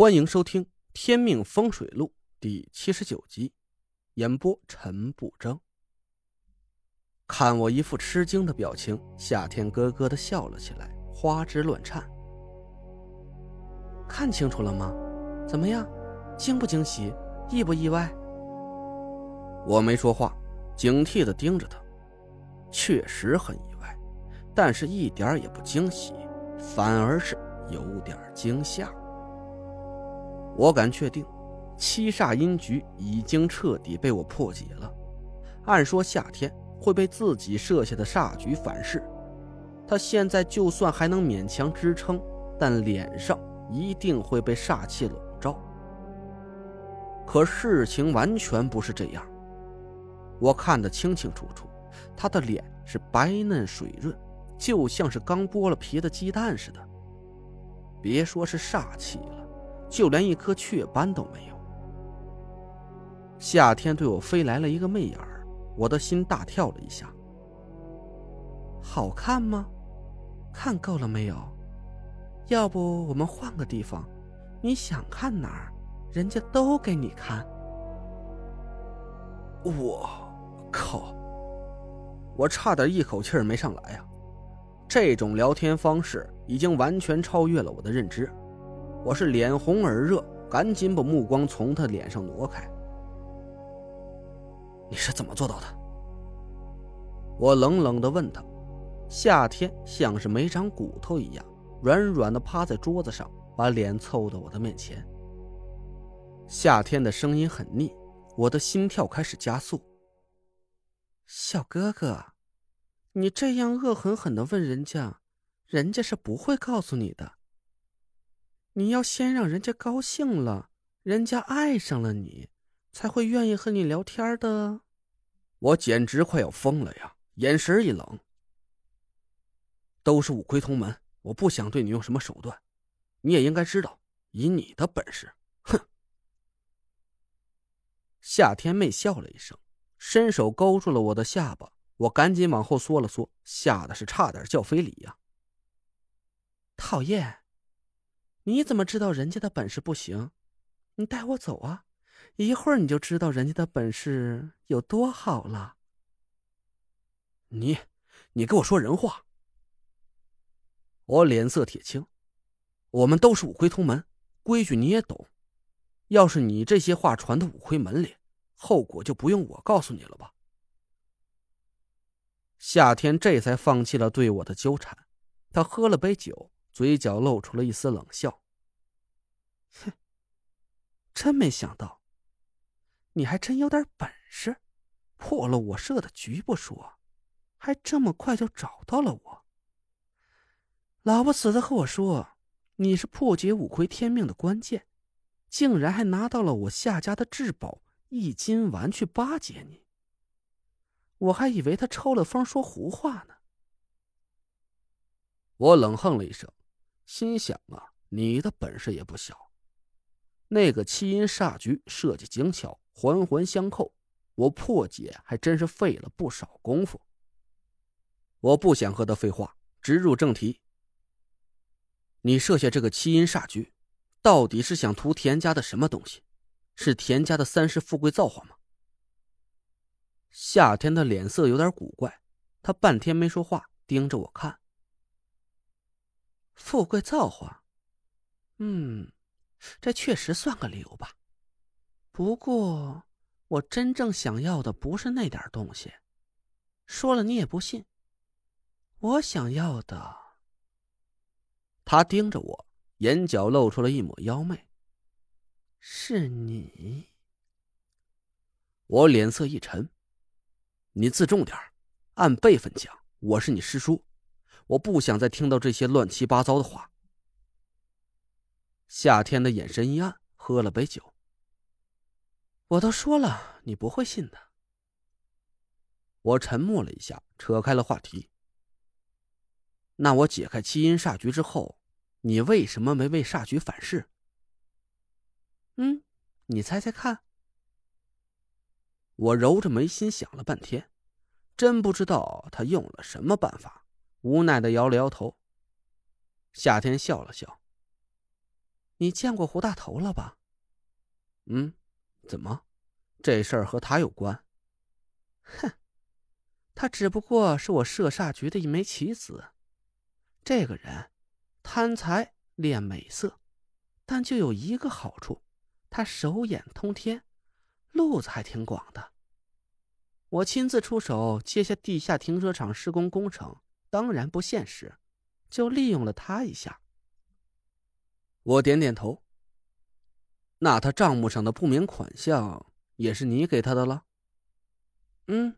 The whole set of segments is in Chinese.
欢迎收听《天命风水录》第七十九集，演播陈不争。看我一副吃惊的表情，夏天咯咯的笑了起来，花枝乱颤。看清楚了吗？怎么样？惊不惊喜？意不意外？我没说话，警惕的盯着他。确实很意外，但是一点也不惊喜，反而是有点惊吓。我敢确定，七煞阴局已经彻底被我破解了。按说夏天会被自己设下的煞局反噬，他现在就算还能勉强支撑，但脸上一定会被煞气笼罩。可事情完全不是这样，我看得清清楚楚，他的脸是白嫩水润，就像是刚剥了皮的鸡蛋似的。别说是煞气了。就连一颗雀斑都没有。夏天对我飞来了一个媚眼儿，我的心大跳了一下。好看吗？看够了没有？要不我们换个地方？你想看哪儿，人家都给你看。我靠！我差点一口气儿没上来呀！这种聊天方式已经完全超越了我的认知。我是脸红耳热，赶紧把目光从他脸上挪开。你是怎么做到的？我冷冷的问他。夏天像是没长骨头一样，软软的趴在桌子上，把脸凑到我的面前。夏天的声音很腻，我的心跳开始加速。小哥哥，你这样恶狠狠的问人家，人家是不会告诉你的。你要先让人家高兴了，人家爱上了你，才会愿意和你聊天的。我简直快要疯了呀！眼神一冷，都是五魁同门，我不想对你用什么手段。你也应该知道，以你的本事，哼！夏天妹笑了一声，伸手勾住了我的下巴，我赶紧往后缩了缩，吓得是差点叫非礼呀！讨厌。你怎么知道人家的本事不行？你带我走啊！一会儿你就知道人家的本事有多好了。你，你给我说人话！我脸色铁青。我们都是五魁同门，规矩你也懂。要是你这些话传到五魁门里，后果就不用我告诉你了吧？夏天这才放弃了对我的纠缠，他喝了杯酒。嘴角露出了一丝冷笑。哼，真没想到，你还真有点本事，破了我设的局不说，还这么快就找到了我。老不死的和我说，你是破解五魁天命的关键，竟然还拿到了我夏家的至宝易筋丸去巴结你。我还以为他抽了风说胡话呢。我冷哼了一声。心想啊，你的本事也不小。那个七阴煞局设计精巧，环环相扣，我破解还真是费了不少功夫。我不想和他废话，直入正题。你设下这个七阴煞局，到底是想图田家的什么东西？是田家的三世富贵造化吗？夏天的脸色有点古怪，他半天没说话，盯着我看。富贵造化，嗯，这确实算个理由吧。不过，我真正想要的不是那点东西，说了你也不信。我想要的……他盯着我，眼角露出了一抹妖媚。是你。我脸色一沉，你自重点按辈分讲，我是你师叔。我不想再听到这些乱七八糟的话。夏天的眼神一暗，喝了杯酒。我都说了，你不会信的。我沉默了一下，扯开了话题。那我解开七阴煞局之后，你为什么没为煞局反噬？嗯，你猜猜看。我揉着眉心想了半天，真不知道他用了什么办法。无奈的摇了摇头。夏天笑了笑：“你见过胡大头了吧？嗯，怎么？这事儿和他有关？哼，他只不过是我摄煞局的一枚棋子。这个人贪财恋美色，但就有一个好处，他手眼通天，路子还挺广的。我亲自出手接下地下停车场施工工程，当然不现实，就利用了他一下。我点点头。那他账目上的不明款项也是你给他的了？嗯，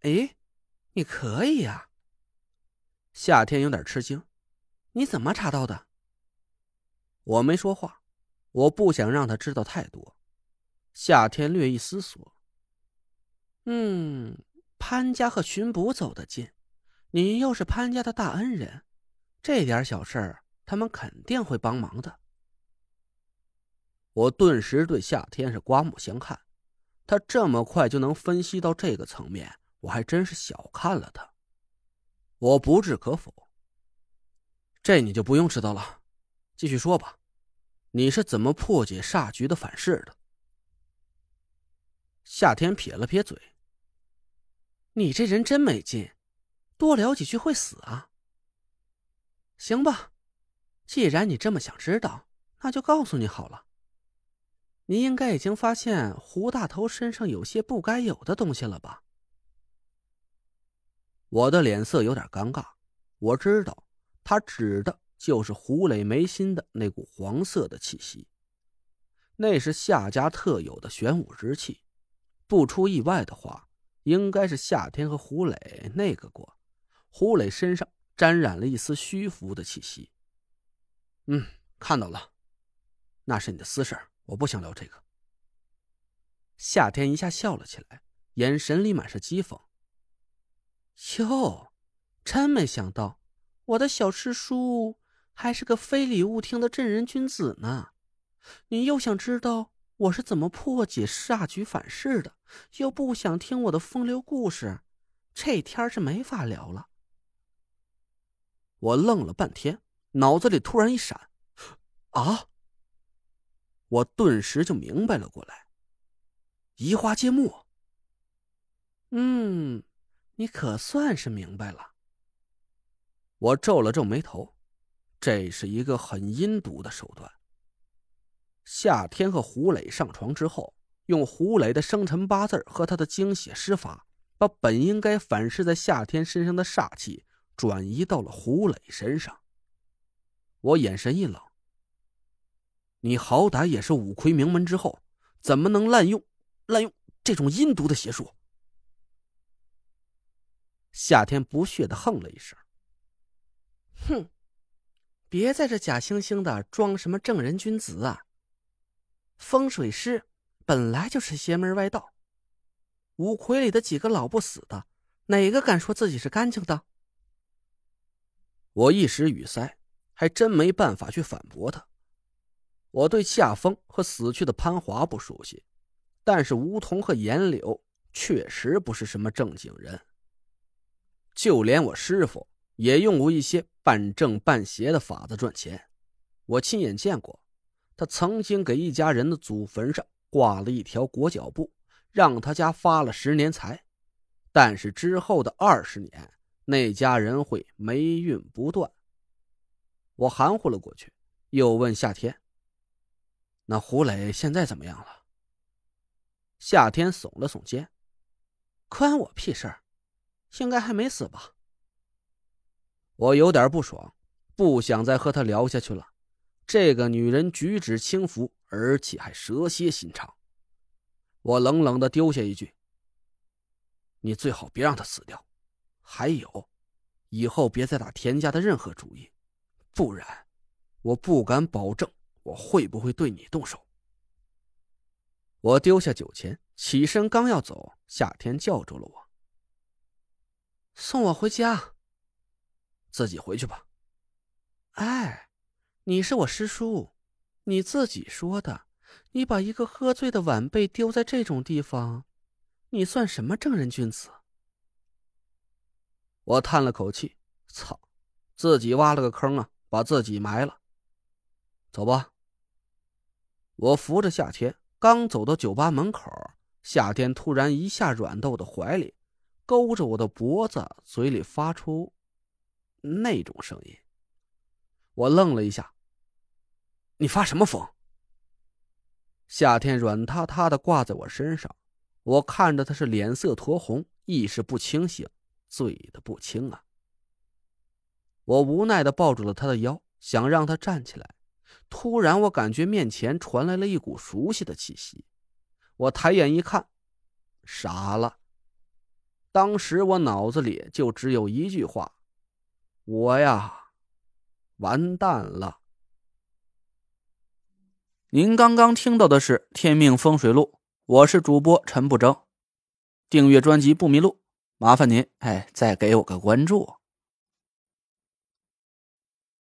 哎，你可以呀。夏天有点吃惊，你怎么查到的？我没说话，我不想让他知道太多。夏天略一思索，嗯，潘家和巡捕走得近，你又是潘家的大恩人，这点小事他们肯定会帮忙的。我顿时对夏天是刮目相看，他这么快就能分析到这个层面，我还真是小看了他。我不置可否。这你就不用知道了，继续说吧，你是怎么破解煞局的反噬的？夏天撇了撇嘴：“你这人真没劲，多聊几句会死啊。”行吧，既然你这么想知道，那就告诉你好了。你应该已经发现胡大头身上有些不该有的东西了吧？我的脸色有点尴尬，我知道他指的就是胡磊眉心的那股黄色的气息，那是夏家特有的玄武之气。不出意外的话，应该是夏天和胡磊那个过，胡磊身上沾染了一丝虚浮的气息。嗯，看到了，那是你的私事。我不想聊这个。夏天一下笑了起来，眼神里满是讥讽。哟，真没想到，我的小师叔还是个非礼勿听的正人君子呢。你又想知道我是怎么破解煞局反噬的，又不想听我的风流故事，这天是没法聊了。我愣了半天，脑子里突然一闪，啊！我顿时就明白了过来。移花接木。嗯，你可算是明白了。我皱了皱眉头，这是一个很阴毒的手段。夏天和胡磊上床之后，用胡磊的生辰八字和他的精血施法，把本应该反噬在夏天身上的煞气转移到了胡磊身上。我眼神一冷。你好歹也是五魁名门之后，怎么能滥用滥用这种阴毒的邪术？夏天不屑的哼了一声：“哼，别在这假惺惺的装什么正人君子啊！风水师本来就是邪门歪道，五魁里的几个老不死的，哪个敢说自己是干净的？”我一时语塞，还真没办法去反驳他。我对夏风和死去的潘华不熟悉，但是梧桐和严柳确实不是什么正经人。就连我师傅也用过一些半正半邪的法子赚钱，我亲眼见过。他曾经给一家人的祖坟上挂了一条裹脚布，让他家发了十年财，但是之后的二十年，那家人会霉运不断。我含糊了过去，又问夏天。那胡磊现在怎么样了？夏天耸了耸肩，关我屁事儿，应该还没死吧？我有点不爽，不想再和他聊下去了。这个女人举止轻浮，而且还蛇蝎心肠。我冷冷的丢下一句：“你最好别让他死掉。还有，以后别再打田家的任何主意，不然，我不敢保证。”我会不会对你动手？我丢下酒钱，起身刚要走，夏天叫住了我：“送我回家。”自己回去吧。哎，你是我师叔，你自己说的，你把一个喝醉的晚辈丢在这种地方，你算什么正人君子？我叹了口气：“操，自己挖了个坑啊，把自己埋了。”走吧。我扶着夏天，刚走到酒吧门口，夏天突然一下软到我的怀里，勾着我的脖子，嘴里发出那种声音。我愣了一下。你发什么疯？夏天软塌塌的挂在我身上，我看着他是脸色酡红，意识不清醒，醉得不轻啊。我无奈的抱住了他的腰，想让他站起来。突然，我感觉面前传来了一股熟悉的气息。我抬眼一看，傻了。当时我脑子里就只有一句话：我呀，完蛋了。您刚刚听到的是《天命风水录》，我是主播陈不争。订阅专辑不迷路，麻烦您哎，再给我个关注。